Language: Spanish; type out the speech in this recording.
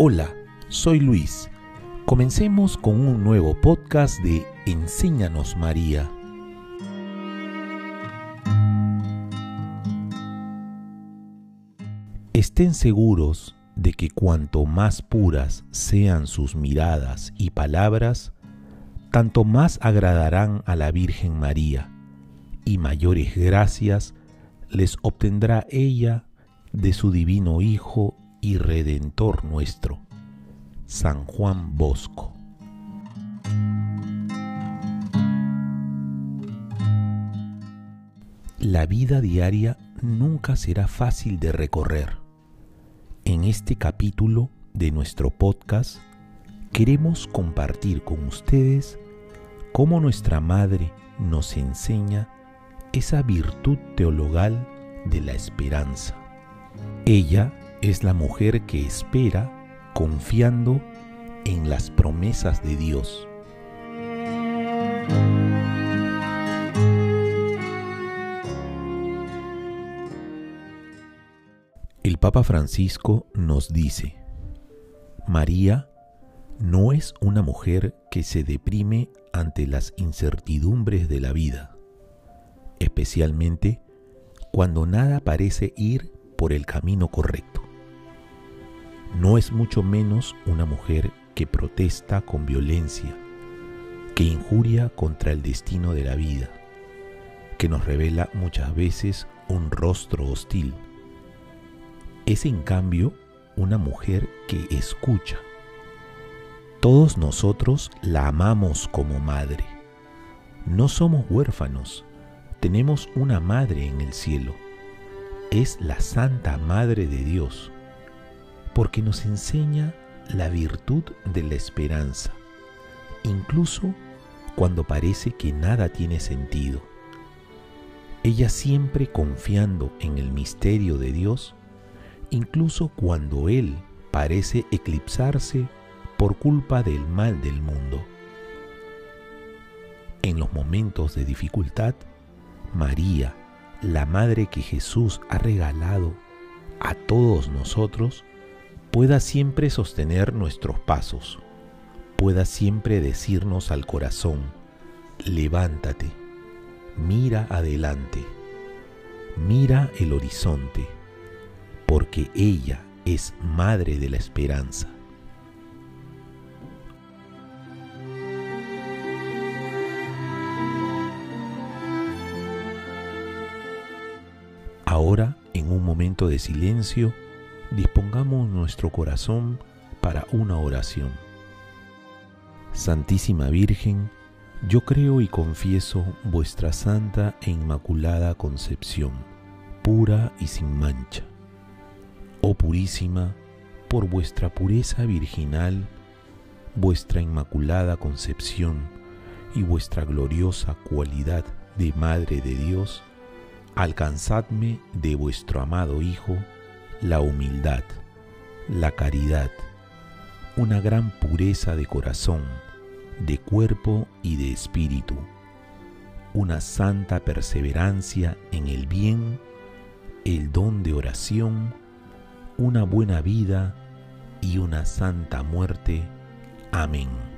Hola, soy Luis. Comencemos con un nuevo podcast de Enséñanos María. Estén seguros de que cuanto más puras sean sus miradas y palabras, tanto más agradarán a la Virgen María, y mayores gracias les obtendrá ella de su divino Hijo y Redentor nuestro, San Juan Bosco. La vida diaria nunca será fácil de recorrer. En este capítulo de nuestro podcast queremos compartir con ustedes cómo nuestra Madre nos enseña esa virtud teologal de la esperanza. Ella es la mujer que espera confiando en las promesas de Dios. El Papa Francisco nos dice, María no es una mujer que se deprime ante las incertidumbres de la vida, especialmente cuando nada parece ir por el camino correcto. No es mucho menos una mujer que protesta con violencia, que injuria contra el destino de la vida, que nos revela muchas veces un rostro hostil. Es en cambio una mujer que escucha. Todos nosotros la amamos como madre. No somos huérfanos, tenemos una madre en el cielo es la Santa Madre de Dios, porque nos enseña la virtud de la esperanza, incluso cuando parece que nada tiene sentido. Ella siempre confiando en el misterio de Dios, incluso cuando Él parece eclipsarse por culpa del mal del mundo. En los momentos de dificultad, María, la madre que Jesús ha regalado a todos nosotros, pueda siempre sostener nuestros pasos, pueda siempre decirnos al corazón, levántate, mira adelante, mira el horizonte, porque ella es madre de la esperanza. Ahora, en un momento de silencio, dispongamos nuestro corazón para una oración. Santísima Virgen, yo creo y confieso vuestra santa e inmaculada concepción, pura y sin mancha. Oh purísima, por vuestra pureza virginal, vuestra inmaculada concepción y vuestra gloriosa cualidad de Madre de Dios, alcanzadme de vuestro amado Hijo la humildad, la caridad, una gran pureza de corazón, de cuerpo y de espíritu, una santa perseverancia en el bien, el don de oración, una buena vida y una santa muerte. Amén.